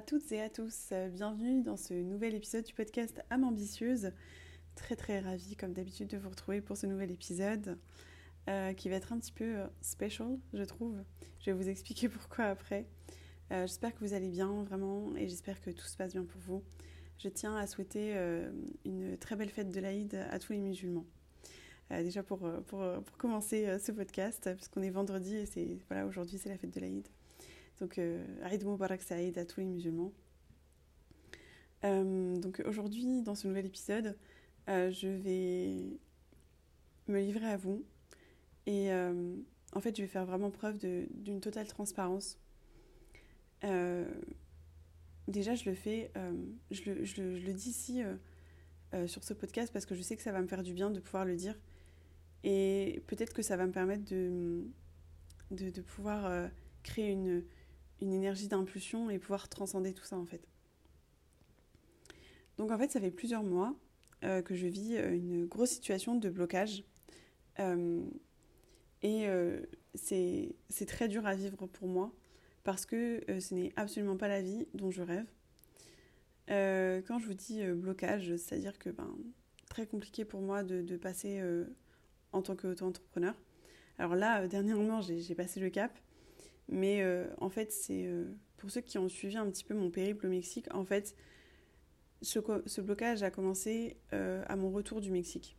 Toutes et à tous, bienvenue dans ce nouvel épisode du podcast Âme ambitieuse. Très très ravie comme d'habitude de vous retrouver pour ce nouvel épisode euh, qui va être un petit peu euh, special je trouve. Je vais vous expliquer pourquoi après. Euh, j'espère que vous allez bien vraiment et j'espère que tout se passe bien pour vous. Je tiens à souhaiter une très belle fête de l'Aïd à tous les musulmans. déjà pour, pour, pour commencer ce podcast, puisqu'on est vendredi et c'est voilà aujourd'hui c'est la fête de l'Aïd. Donc, euh, Aïd Mubarak Saïd à tous les musulmans. Euh, donc aujourd'hui, dans ce nouvel épisode, euh, je vais me livrer à vous. Et en fait, je vais faire vraiment preuve d'une totale transparence. déjà, je le fais, je le, dis ici sur ce podcast parce que je sais que ça va me faire du bien de pouvoir le dire. Et peut-être que ça va me permettre de, de pouvoir créer une, une énergie d'impulsion et pouvoir transcender tout ça en fait. Donc en fait, ça fait plusieurs mois euh, que je vis euh, une grosse situation de blocage. Euh, et c'est très dur à vivre pour moi parce que ce n'est absolument pas la vie dont je rêve. quand je vous dis blocage, c'est-à-dire que ben, très compliqué pour moi de, de passer en tant qu'auto-entrepreneur. Alors là, dernièrement, j'ai passé le cap. Mais euh, en fait, c'est euh, pour ceux qui ont suivi un petit peu mon périple au Mexique, en fait, ce, ce blocage a commencé euh, à mon retour du Mexique.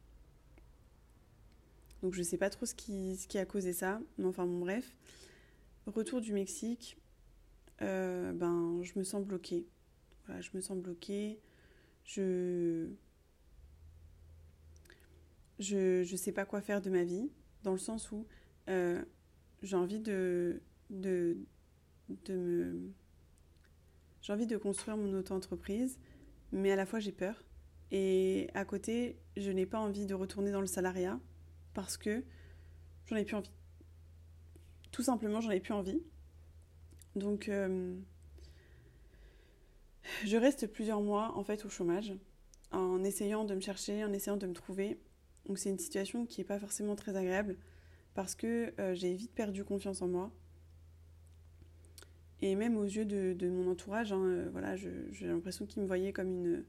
Donc je ne sais pas trop ce qui, ce qui a causé ça, mais enfin bon bref. Retour du Mexique, ben je me sens bloquée. Voilà, je me sens bloquée. Je je ne sais pas quoi faire de ma vie, dans le sens où j'ai envie de, de, me... J'ai envie de construire mon auto-entreprise, mais à la fois j'ai peur. Et à côté, je n'ai pas envie de retourner dans le salariat parce que j'en ai plus envie. Tout simplement, j'en ai plus envie. Donc, euh, je reste plusieurs mois en fait au chômage en essayant de me chercher, en essayant de me trouver. Donc, c'est une situation qui n'est pas forcément très agréable parce que euh, j'ai vite perdu confiance en moi. Et même aux yeux de, mon entourage, hein, euh, voilà, j'ai l'impression qu'ils me voyaient comme une,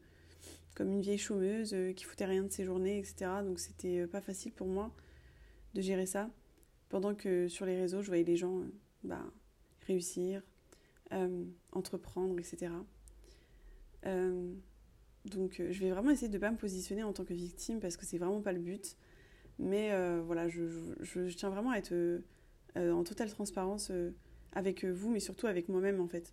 comme une vieille chômeuse euh, qui foutait rien de ses journées, etc. Donc c'était euh, pas facile pour moi de gérer ça. Pendant que sur les réseaux, je voyais les gens bah, réussir, entreprendre, etc. donc je vais vraiment essayer de ne pas me positionner en tant que victime parce que c'est vraiment pas le but. Mais voilà, je, tiens vraiment à être en totale transparence avec euh, vous, mais surtout avec moi-même en fait.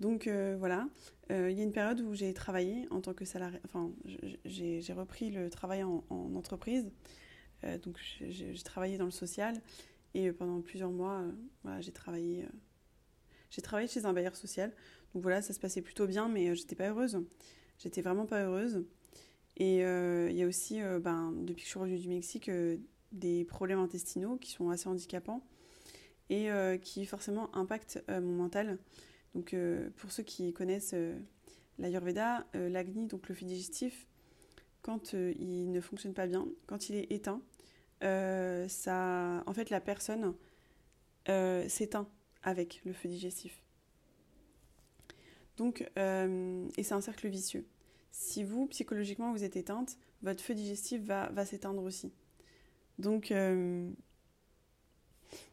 Donc euh, voilà, euh, il y a une période où j'ai travaillé en tant que salarié, enfin j'ai repris le travail en, entreprise, donc j'ai travaillé dans le social et pendant plusieurs mois, voilà, j'ai travaillé, j'ai travaillé chez un bailleur social. Donc voilà, ça se passait plutôt bien, mais j'étais pas heureuse. J'étais vraiment pas heureuse. Et il y a aussi, ben, depuis que je suis revenue du Mexique, des problèmes intestinaux qui sont assez handicapants et euh, qui forcément impacte euh, mon mental. Donc euh, pour ceux qui connaissent l'Ayurveda, l'Agni, donc le feu digestif, quand il ne fonctionne pas bien, quand il est éteint, ça, en fait la personne s'éteint avec le feu digestif. Donc, et c'est un cercle vicieux. Si vous, psychologiquement, vous êtes éteinte, votre feu digestif va s'éteindre aussi. Donc,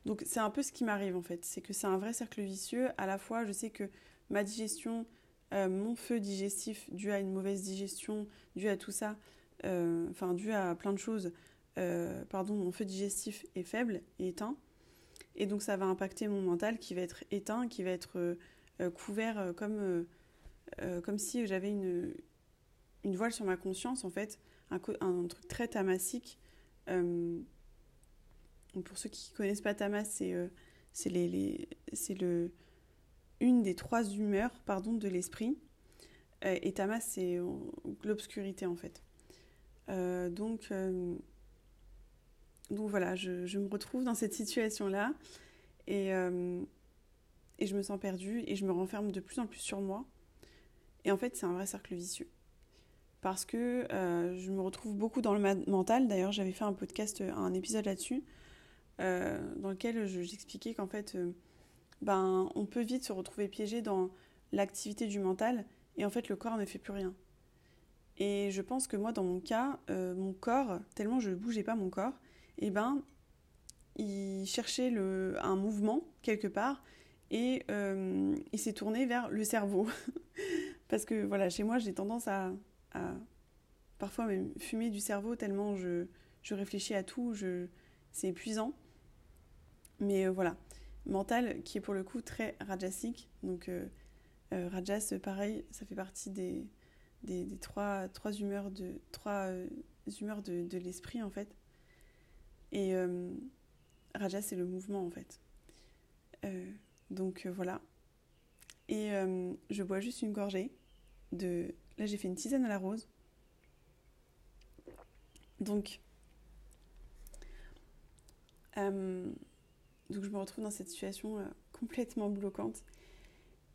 donc c'est un peu ce qui m'arrive en fait, c'est que c'est un vrai cercle vicieux. À la fois, je sais que ma digestion, euh, mon feu digestif dû à une mauvaise digestion, dû à tout ça, euh, enfin dû à plein de choses, euh, pardon, mon feu digestif est faible, est éteint. Et donc ça va impacter mon mental qui va être éteint, qui va être couvert comme, comme si j'avais une, une voile sur ma conscience en fait, un, un truc très pour ceux qui ne connaissent pas Tamas, c'est euh, les, le, une des trois humeurs pardon, de l'esprit. et tamas, c'est l'obscurité en fait. donc, donc voilà, je, me retrouve dans cette situation-là. Et, et je me sens perdue et je me renferme de plus en plus sur moi. Et en fait, c'est un vrai cercle vicieux. Parce que euh, je me retrouve beaucoup dans le mental. D'ailleurs, j'avais fait un podcast, un épisode là-dessus, euh, dans lequel j'expliquais qu'en fait, euh, ben, on peut vite se retrouver piégé dans l'activité du mental et en fait, le corps ne fait plus rien. Et je pense que moi, dans mon cas, mon corps, tellement je ne bougeais pas mon corps, eh ben, il cherchait le, un mouvement quelque part et euh, il s'est tourné vers le cerveau. Parce que voilà, chez moi, j'ai tendance à, parfois même fumer du cerveau tellement je, je réfléchis à tout, c'est épuisant. Mais euh, voilà, mental qui est pour le coup très rajasique. Donc euh, rajas, pareil, ça fait partie des, des, trois, trois humeurs de, de, l'esprit en fait. Et rajas, c'est le mouvement en fait. Donc euh, voilà. Et euh, je bois juste une gorgée de... Là, j'ai fait une tisane à la rose. Donc, euh, donc je me retrouve dans cette situation complètement bloquante.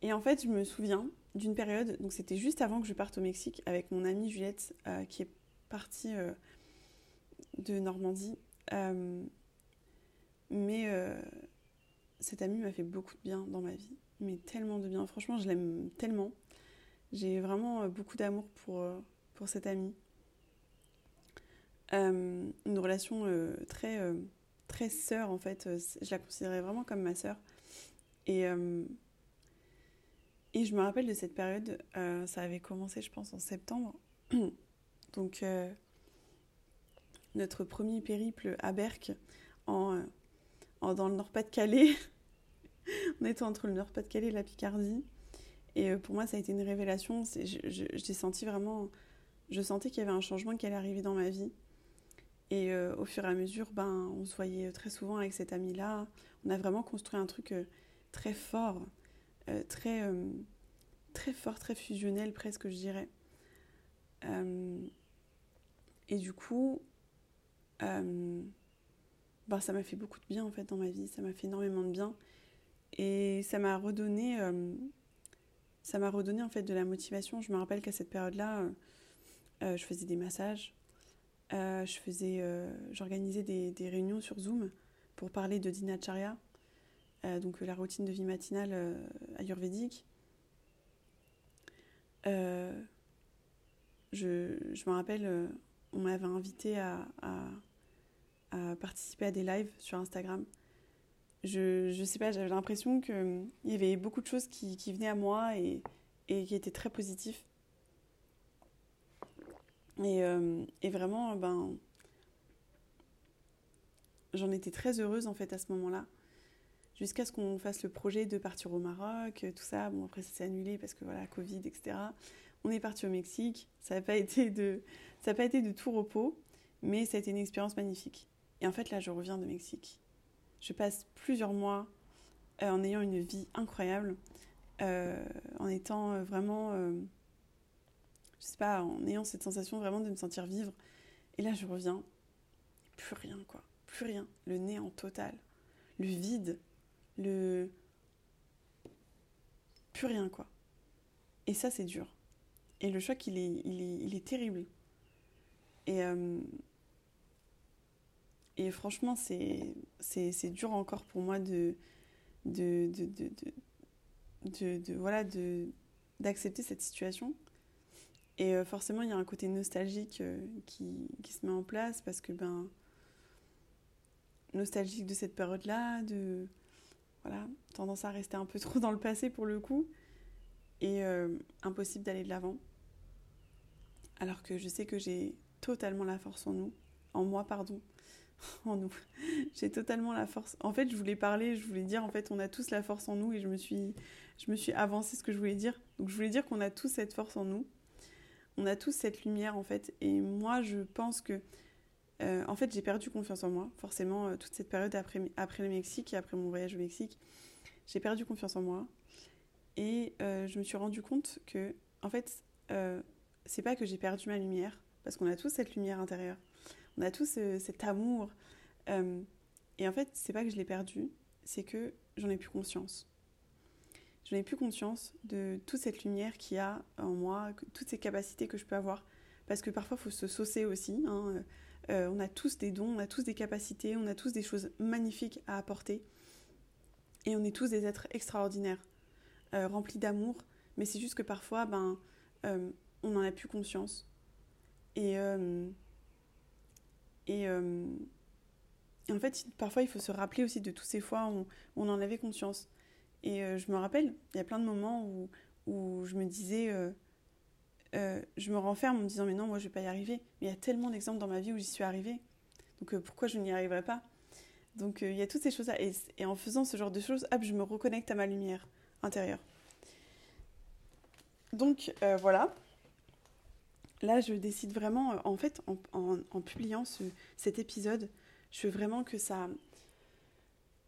Et en fait, je me souviens d'une période, donc c'était juste avant que je parte au Mexique avec mon amie Juliette qui est partie de Normandie. mais cette amie m'a fait beaucoup de bien dans ma vie, mais tellement de bien. Franchement, je l'aime tellement. J'ai vraiment euh, beaucoup d'amour pour, euh, pour cette amie. Euh, une relation très, très sœur, en fait. Je la considérais vraiment comme ma sœur. Et, et je me rappelle de cette période, ça avait commencé, je pense, en septembre. Donc, notre premier périple à Berck, en, en dans le Nord-Pas-de-Calais. on était entre le Nord-Pas-de-Calais et la Picardie. Et euh, pour moi, ça a été une révélation. J'ai senti vraiment. Je sentais qu'il y avait un changement qui allait arriver dans ma vie. Et euh, au fur et à mesure, ben, on se voyait très souvent avec cet ami-là. On a vraiment construit un truc euh, très fort, très, très fort, très fusionnel presque, je dirais. et du coup, ben, ça m'a fait beaucoup de bien en fait dans ma vie. Ça m'a fait énormément de bien. Et ça m'a redonné, euh, ça m'a redonné en fait de la motivation. Je me rappelle qu'à cette période-là, euh, euh, je faisais des massages, je faisais, j'organisais des, réunions sur Zoom pour parler de dinacharya, donc la routine de vie matinale ayurvédique. Je, je, me rappelle, on m'avait invité à, participer à des lives sur Instagram je, je sais pas, j'avais l'impression qu'il y avait beaucoup de choses qui, venaient à moi et, et, qui étaient très positifs. Et, hum, et vraiment, ben, j'en étais très heureuse en fait à ce moment-là. Jusqu'à ce qu'on fasse le projet de partir au Maroc, tout ça. Bon, après, ça s'est annulé parce que voilà, Covid, etc. On est parti au Mexique. Ça n'a pas, été de, pas été de tout repos, mais ça a été une expérience magnifique. Et en fait, là, je reviens de Mexique je passe plusieurs mois euh, en ayant une vie incroyable, euh, en étant euh, vraiment, je sais pas, en ayant cette sensation vraiment de me sentir vivre. Et là, je reviens, plus rien, quoi, plus rien, le néant total, le vide, le. Plus rien, quoi. Et ça, c'est dur. Et le choc, il est, il est, terrible. Et, et franchement, c'est dur encore pour moi de voilà, d'accepter cette situation. Et euh, forcément, il y a un côté nostalgique euh, qui, se met en place parce que, ben, nostalgique de cette période-là, de, voilà, tendance à rester un peu trop dans le passé pour le coup, et euh, impossible d'aller de l'avant. Alors que je sais que j'ai totalement la force en nous, en moi, pardon, en nous. J'ai totalement la force. En fait, je voulais parler, je voulais dire, en fait, on a tous la force en nous et je me suis, je me suis avancé ce que je voulais dire. Donc, je voulais dire qu'on a tous cette force en nous. On a tous cette lumière, en fait. Et moi, je pense que, euh, en fait, j'ai perdu confiance en moi. Forcément, euh, toute cette période après, après le Mexique et après mon voyage au Mexique, j'ai perdu confiance en moi. Et je me suis rendu compte que, en fait, c'est pas que j'ai perdu ma lumière, parce qu'on a tous cette lumière intérieure, on a tous cet amour. et en fait, c'est pas que je l'ai perdu, c'est que j'en ai plus conscience. J'en ai plus conscience de toute cette lumière qu'il y a en moi, toutes ces capacités que je peux avoir. Parce que parfois, il faut se saucer aussi. Hein. Euh, on a tous des dons, on a tous des capacités, on a tous des choses magnifiques à apporter. Et on est tous des êtres extraordinaires, euh, remplis d'amour. Mais c'est juste que parfois, ben, euh, on n'en a plus conscience. Et, et, en fait, parfois, il faut se rappeler aussi de toutes ces fois où on en avait conscience. Et euh, je me rappelle, il y a plein de moments où, je me disais, euh, euh, je me renferme en me disant, mais non, moi je vais pas y arriver. Mais il y a tellement d'exemples dans ma vie où j'y suis arrivée. Donc pourquoi je n'y arriverai pas? Donc il y a toutes ces choses-là. Et, en faisant ce genre de choses, hop, je me reconnecte à ma lumière intérieure. Donc voilà. Là, je décide vraiment, en fait, en, publiant ce, cet épisode, je veux vraiment que ça,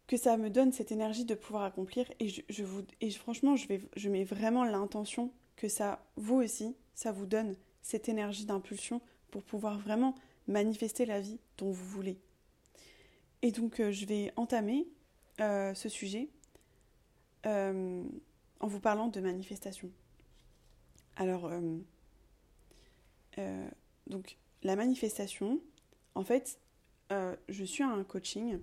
que ça me donne cette énergie de pouvoir accomplir et je, vous et franchement je mets vraiment l'intention que ça vous aussi ça vous donne cette énergie d'impulsion pour pouvoir vraiment manifester la vie dont vous voulez. Et donc euh, je vais entamer euh, ce sujet euh, en vous parlant de manifestation. Alors donc la manifestation, en fait, je suis à un coaching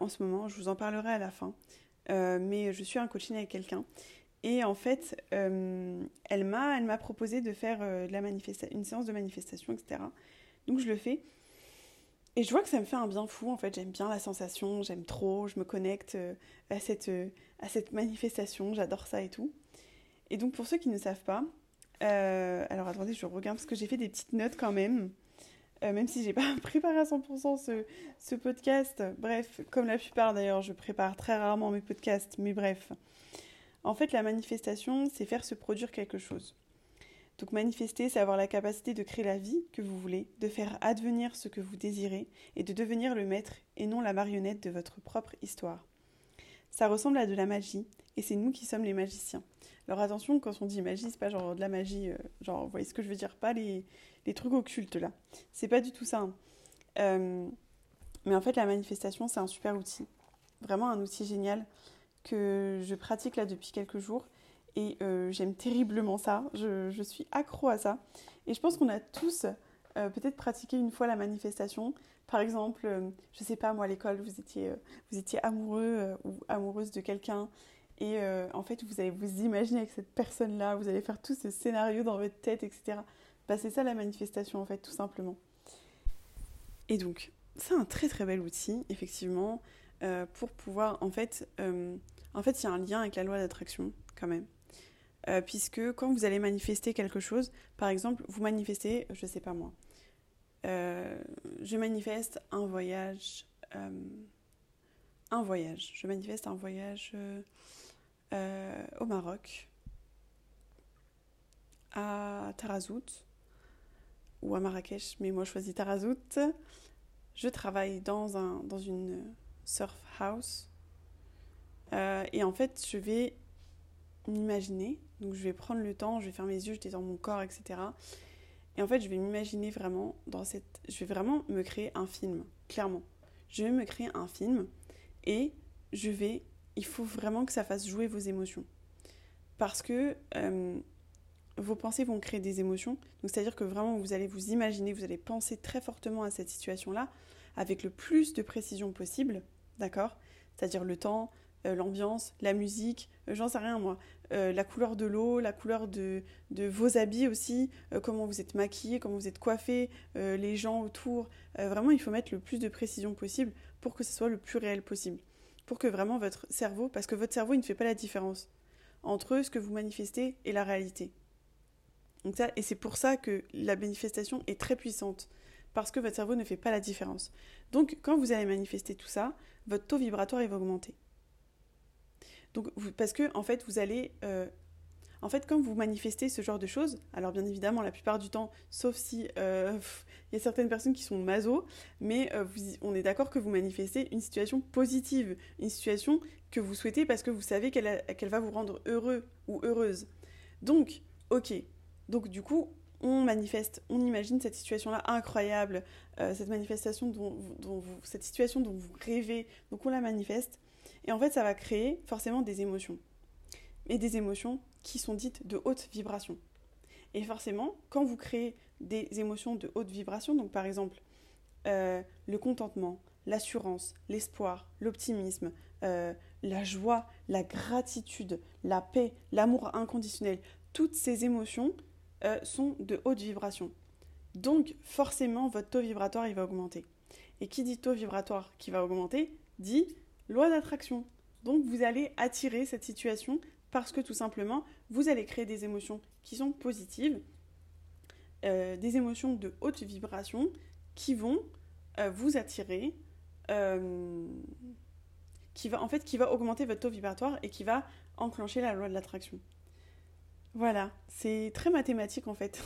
en ce moment. Je vous en parlerai à la fin. Euh, mais je suis un coaching avec quelqu'un. Et en fait, euh, elle m'a elle m'a proposé de faire de la une séance de manifestation, etc. Donc je le fais. Et je vois que ça me fait un bien fou, en fait. J'aime bien la sensation, j'aime trop, je me connecte à cette, à cette manifestation, j'adore ça et tout. Et donc pour ceux qui ne savent pas, alors attendez, je regarde parce que j'ai fait des petites notes quand même. Euh, même si j'ai pas préparé à 100% ce, ce, podcast. Bref, comme la plupart d'ailleurs, je prépare très rarement mes podcasts, mais bref. En fait, la manifestation, c'est faire se produire quelque chose. Donc manifester, c'est avoir la capacité de créer la vie que vous voulez, de faire advenir ce que vous désirez et de devenir le maître et non la marionnette de votre propre histoire. Ça ressemble à de la magie et c'est nous qui sommes les magiciens. Alors attention, quand on dit magie, c'est pas genre de la magie, euh, genre, vous voyez ce que je veux dire, pas les, les trucs occultes là. C'est pas du tout ça. Hein. Euh, mais en fait, la manifestation, c'est un super outil. Vraiment un outil génial que je pratique là depuis quelques jours. Et euh, j'aime terriblement ça. Je, je, suis accro à ça. Et je pense qu'on a tous euh, peut-être pratiqué une fois la manifestation. Par exemple, je sais pas, moi à l'école, vous étiez, vous étiez amoureux ou amoureuse de quelqu'un. Et en fait, vous allez vous imaginer avec cette personne-là, vous allez faire tout ce scénario dans votre tête, etc. Bah, c'est ça la manifestation en fait, tout simplement. Et donc, c'est un très très bel outil, effectivement, euh, pour pouvoir, en fait, euh, en fait, il y a un lien avec la loi d'attraction, quand même. Euh, puisque quand vous allez manifester quelque chose, par exemple, vous manifestez, je sais pas moi, je manifeste un voyage, un voyage, je manifeste un voyage au Maroc, à Tarazout, ou à Marrakech, mais moi je choisis Tarazout. Je travaille dans, un, dans une surf house. Euh, et en fait, je vais m'imaginer. Donc je vais prendre le temps, je vais faire mes yeux, je détends mon corps, etc. Et en fait, je vais m'imaginer vraiment dans cette. Je vais vraiment me créer un film, clairement. Je vais me créer un film et je vais. Il faut vraiment que ça fasse jouer vos émotions. Parce que euh, vos pensées vont créer des émotions. Donc c'est-à-dire que vraiment vous allez vous imaginer, vous allez penser très fortement à cette situation-là avec le plus de précision possible, d'accord? C'est-à-dire le temps, euh, l'ambiance, la musique, euh, j'en sais rien moi, euh, la couleur de l'eau, la couleur de, vos habits aussi, comment vous êtes maquillé, comment vous êtes coiffé, les gens autour. vraiment, il faut mettre le plus de précision possible pour que ce soit le plus réel possible. Pour que vraiment votre cerveau, parce que votre cerveau, ne fait pas la différence entre ce que vous manifestez et la réalité et c'est pour ça que la manifestation est très puissante, parce que votre cerveau ne fait pas la différence. Donc quand vous allez manifester tout ça, votre taux vibratoire va augmenter. Donc, parce que en fait, vous allez... Euh, En fait, quand vous manifestez ce genre de choses, alors bien évidemment, la plupart du temps, sauf si euh, il y a certaines personnes qui sont maso, mais euh, on est d'accord que vous manifestez une situation positive, une situation que vous souhaitez parce que vous savez qu'elle va vous rendre heureux ou heureuse. Donc, ok. Donc du coup, on manifeste, on imagine cette situation-là incroyable, cette manifestation dont, cette situation dont vous rêvez, donc on la manifeste, et en fait ça va créer forcément des émotions, et des émotions qui sont dites de haute vibration. Et forcément, quand vous créez des émotions de haute vibration, donc par exemple euh, le contentement, l'assurance, l'espoir, l'optimisme, euh, la joie, la gratitude, la paix, l'amour inconditionnel, toutes ces émotions euh, sont de haute vibration. Donc forcément, votre taux vibratoire, il va augmenter. Et qui dit taux vibratoire qui va augmenter, dit loi d'attraction. Donc vous allez attirer cette situation parce que tout simplement, vous allez créer des émotions qui sont positives, euh, des émotions de haute vibration qui vont euh, vous attirer, qui va en fait qui va augmenter votre taux vibratoire et qui va enclencher la loi de l'attraction. Voilà, c'est très mathématique en fait.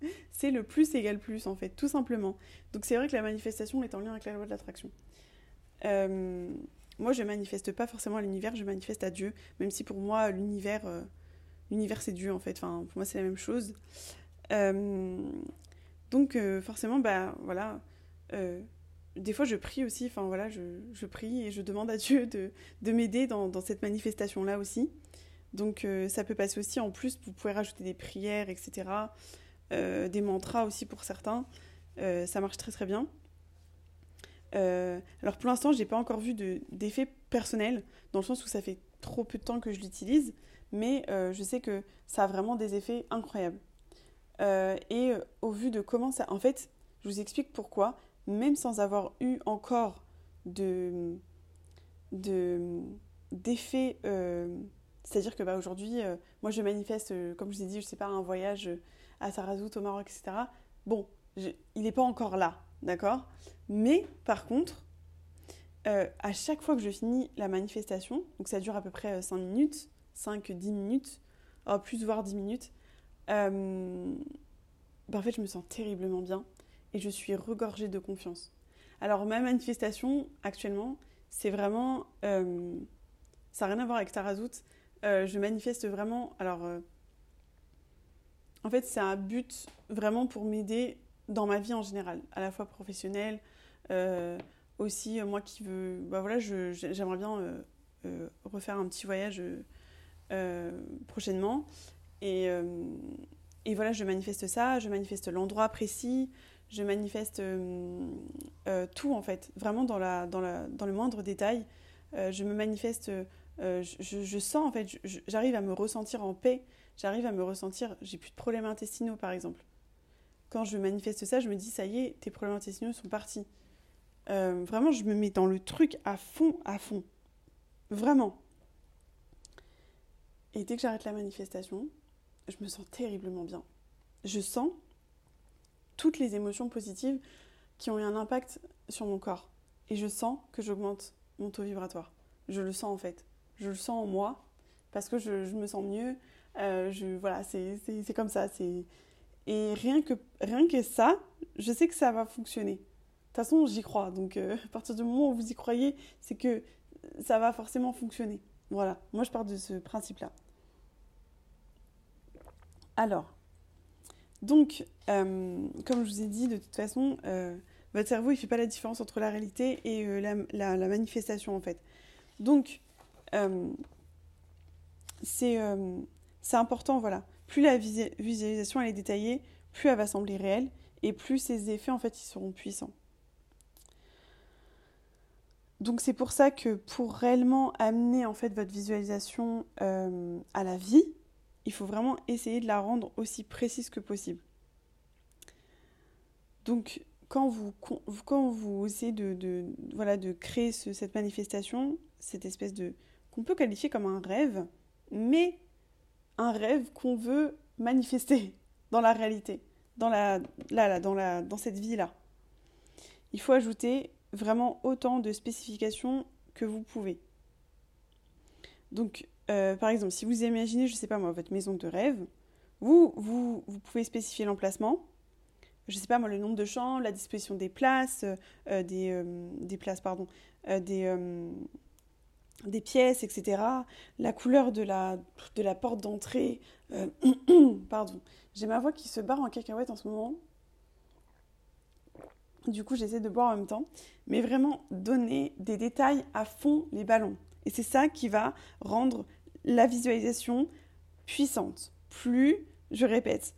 c'est le plus égale plus en fait, tout simplement. Donc c'est vrai que la manifestation est en lien avec la loi de l'attraction. Euh, moi, je manifeste pas forcément à l'univers, je manifeste à Dieu, même si pour moi l'univers, euh, l'univers c'est Dieu en fait. Enfin, pour moi c'est la même chose. Euh, donc forcément, bah voilà. des fois, je prie aussi. Enfin voilà, je, prie et je demande à Dieu de, m'aider dans, cette manifestation là aussi. Donc euh, ça peut passer aussi en plus, vous pouvez rajouter des prières, etc. Euh, des mantras aussi pour certains. Euh, ça marche très très bien. Alors pour l'instant, je n'ai pas encore vu d'effet personnel, dans le sens où ça fait trop peu de temps que je l'utilise, mais je sais que ça a vraiment des effets incroyables. et au vu de comment ça... En fait, je vous explique pourquoi, même sans avoir eu encore de d'effets c'est-à-dire que bah, aujourd'hui, euh, moi je manifeste, euh, comme je vous ai dit, je sais pas, un voyage euh, à Sarazout au Maroc, etc. Bon, il n'est pas encore là, d'accord? Mais par contre, à chaque fois que je finis la manifestation, donc ça dure à peu près 5 minutes, 5-10 minutes, oh, plus voire 10 minutes, bah, en fait je me sens terriblement bien et je suis regorgée de confiance. Alors ma manifestation actuellement, c'est vraiment... ça n'a rien à voir avec Tarazout, euh, je manifeste vraiment. Alors, euh, en fait, c'est un but vraiment pour m'aider dans ma vie en général, à la fois professionnelle, euh, aussi moi qui veux. Bah voilà, j'aimerais bien refaire un petit voyage prochainement. Et, et, voilà, je manifeste ça, je manifeste l'endroit précis, je manifeste tout en fait, vraiment dans, la, dans, la, dans le moindre détail. je me manifeste euh, je, sens en fait, j'arrive à me ressentir en paix, j'arrive à me ressentir, j'ai plus de problèmes intestinaux par exemple. Quand je manifeste ça, je me dis ça y est, tes problèmes intestinaux sont partis. Euh, vraiment, je me mets dans le truc à fond, à fond. Vraiment. Et dès que j'arrête la manifestation, je me sens terriblement bien. Je sens toutes les émotions positives qui ont eu un impact sur mon corps. Et je sens que j'augmente mon taux vibratoire. Je le sens en fait je le sens en moi, parce que je, me sens mieux. Euh, je, voilà, c'est comme ça. Et rien que, rien que ça, je sais que ça va fonctionner. De toute façon, j'y crois. Donc, euh, à partir du moment où vous y croyez, c'est que ça va forcément fonctionner. Voilà, moi je pars de ce principe-là. Alors, donc, euh, comme je vous ai dit, de toute façon, votre cerveau, il ne fait pas la différence entre la réalité et la, la, manifestation, en fait. Donc, euh, euh, c'est important, voilà. Plus la visualisation est détaillée, plus elle va sembler réelle et plus ses effets en fait ils seront puissants. Donc c'est pour ça que pour réellement amener en fait votre visualisation euh, à la vie, il faut vraiment essayer de la rendre aussi précise que possible. Donc quand vous, quand vous essayez de créer cette manifestation, cette espèce de, qu'on peut qualifier comme un rêve, mais un rêve qu'on veut manifester dans la réalité, dans, la, là, dans, la, dans cette vie-là. Il faut ajouter vraiment autant de spécifications que vous pouvez. Donc, par exemple, si vous imaginez, je ne sais pas moi, votre maison de rêve, vous, vous, pouvez spécifier l'emplacement, je ne sais pas moi, le nombre de chambres, la disposition des places, des, des, places, pardon, des, des pièces, etc. La couleur de la, porte d'entrée. pardon. J'ai ma voix qui se barre en cacahuète en ce moment. Du coup, j'essaie de boire en même temps. Mais vraiment, donner des détails à fond les ballons. Et c'est ça qui va rendre la visualisation puissante. Plus, je répète,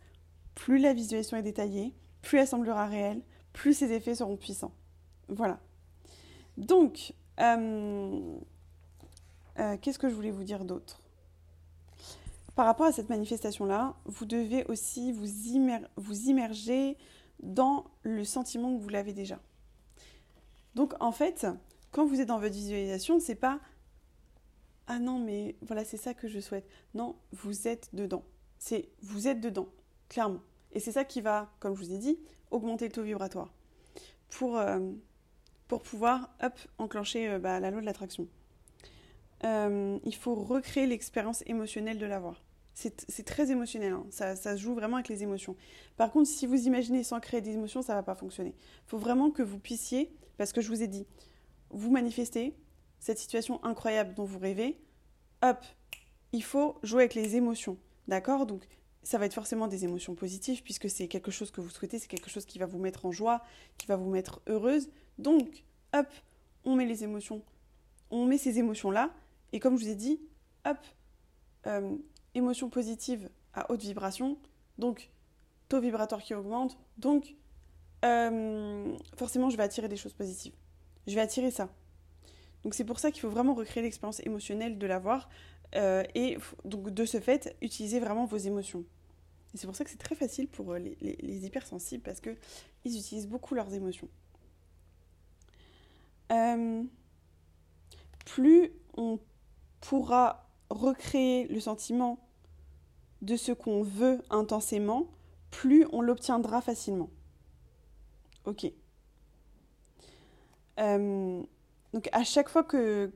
plus la visualisation est détaillée, plus elle semblera réelle, plus ses effets seront puissants. Voilà. Donc, euh, euh, qu'est-ce que je voulais vous dire d'autre? Par rapport à cette manifestation-là, vous devez aussi vous, immerger dans le sentiment que vous l'avez déjà. Donc en fait, quand vous êtes dans votre visualisation, c'est pas ah non mais voilà c'est ça que je souhaite. Non, vous êtes dedans. C'est vous êtes dedans, clairement. Et c'est ça qui va, comme je vous ai dit, augmenter le taux vibratoire pour, euh, pour pouvoir hop, enclencher euh, bah, la loi de l'attraction. Euh, il faut recréer l'expérience émotionnelle de l'avoir. C'est très émotionnel, hein. ça, ça, se joue vraiment avec les émotions. Par contre, si vous imaginez sans créer des émotions, ça ne va pas fonctionner. Il faut vraiment que vous puissiez, parce que je vous ai dit, vous manifestez cette situation incroyable dont vous rêvez, hop, il faut jouer avec les émotions. D'accord? Donc, ça va être forcément des émotions positives, puisque c'est quelque chose que vous souhaitez, c'est quelque chose qui va vous mettre en joie, qui va vous mettre heureuse. Donc, hop, on met les émotions, on met ces émotions-là, et comme je vous ai dit, hop, euh, émotion positive à haute vibration, donc taux vibratoire qui augmente, donc euh, forcément je vais attirer des choses positives. Je vais attirer ça. Donc c'est pour ça qu'il faut vraiment recréer l'expérience émotionnelle de l'avoir euh, et donc de ce fait utiliser vraiment vos émotions. Et c'est pour ça que c'est très facile pour les, les, hypersensibles parce qu'ils utilisent beaucoup leurs émotions. plus on pourra recréer le sentiment de ce qu'on veut intensément, plus on l'obtiendra facilement. Ok. Euh, donc à chaque fois que,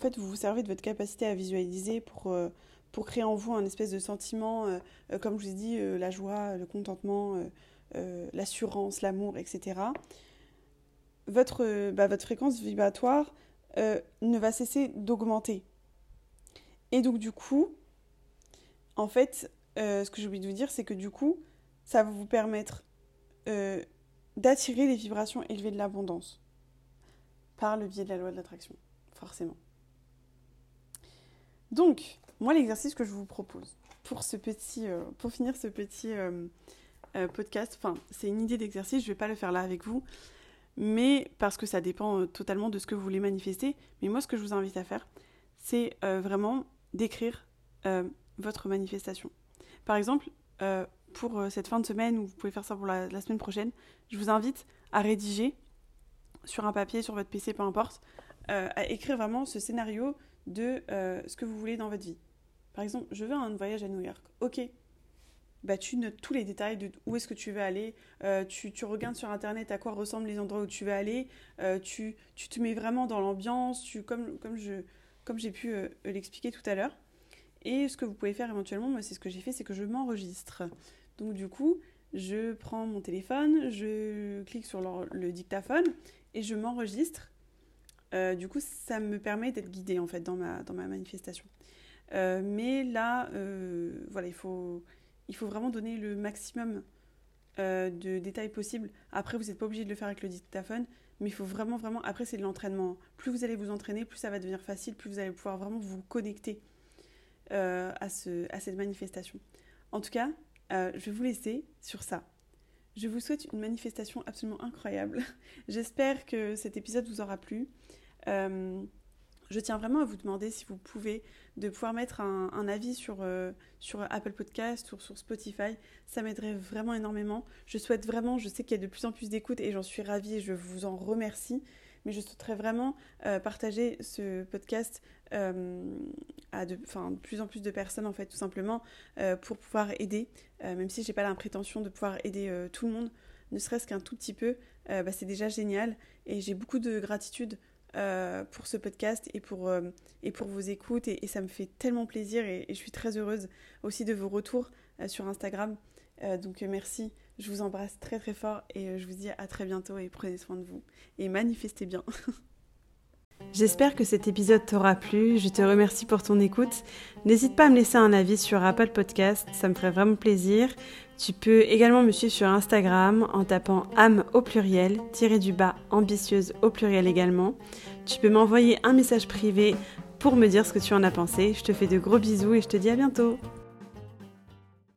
fait vous vous servez de votre capacité à visualiser pour, euh, pour créer en vous un espèce de sentiment, euh, comme je vous ai dit, la joie, le contentement, l'assurance, l'amour, etc., votre, bah, votre fréquence vibratoire ne va cesser d'augmenter. Et donc du coup, en fait, euh, ce que j'ai oublié de vous dire, c'est que du coup, ça va vous permettre euh, d'attirer les vibrations élevées de l'abondance par le biais de la loi de l'attraction, forcément. Donc, moi, l'exercice que je vous propose pour ce petit, euh, pour finir ce petit podcast, enfin, c'est une idée d'exercice. Je ne vais pas le faire là avec vous, mais parce que ça dépend totalement de ce que vous voulez manifester. Mais moi, ce que je vous invite à faire, c'est vraiment d'écrire euh, votre manifestation. Par exemple, euh, pour euh, cette fin de semaine, ou vous pouvez faire ça pour la, semaine prochaine, je vous invite à rédiger sur un papier, sur votre PC, peu importe, à écrire vraiment ce scénario de ce que vous voulez dans votre vie. Par exemple, je veux un voyage à New York. Ok. Bah, tu notes tous les détails de où est-ce que tu veux aller, tu, regardes sur internet à quoi ressemblent les endroits où tu veux aller, tu, tu, te mets vraiment dans l'ambiance, tu, comme, comme je, comme j'ai pu euh, l'expliquer tout à l'heure. Et ce que vous pouvez faire éventuellement, moi c'est ce que j'ai fait, c'est que je m'enregistre. Donc du coup, je prends mon téléphone, je clique sur le, dictaphone et je m'enregistre. Euh, du coup, ça me permet d'être guidée en fait dans ma, dans ma manifestation. Euh, mais là, voilà, il faut, il faut vraiment donner le maximum de détails possibles. Après, vous n'êtes pas obligé de le faire avec le dictaphone, mais il faut vraiment, vraiment, après c'est de l'entraînement. Plus vous allez vous entraîner, plus ça va devenir facile, plus vous allez pouvoir vraiment vous connecter euh, à, ce, à cette manifestation. En tout cas, euh, je vais vous laisser sur ça. Je vous souhaite une manifestation absolument incroyable. J'espère que cet épisode vous aura plu. Euh, je tiens vraiment à vous demander si vous pouvez de pouvoir mettre un, avis sur, euh, sur Apple Podcast ou sur Spotify. Ça m'aiderait vraiment énormément. Je souhaite vraiment, je sais qu'il y a de plus en plus d'écoutes et j'en suis ravie et je vous en remercie. Mais je souhaiterais vraiment euh, partager ce podcast euh, à de, plus en plus de personnes, en fait, tout simplement, pour pouvoir aider. même si j'ai pas la prétention de pouvoir aider tout le monde, ne serait-ce qu'un tout petit peu, bah, c'est déjà génial. Et j'ai beaucoup de gratitude pour ce podcast et pour, et pour vos écoutes. Et, ça me fait tellement plaisir et, je suis très heureuse aussi de vos retours sur Instagram. donc merci, je vous embrasse très très fort et je vous dis à très bientôt et prenez soin de vous. Et manifestez bien. J'espère que cet épisode t'aura plu. Je te remercie pour ton écoute. N'hésite pas à me laisser un avis sur Apple Podcast, ça me ferait vraiment plaisir. Tu peux également me suivre sur Instagram en tapant âme au pluriel, tiré du bas ambitieuse au pluriel également. Tu peux m'envoyer un message privé pour me dire ce que tu en as pensé. Je te fais de gros bisous et je te dis à bientôt.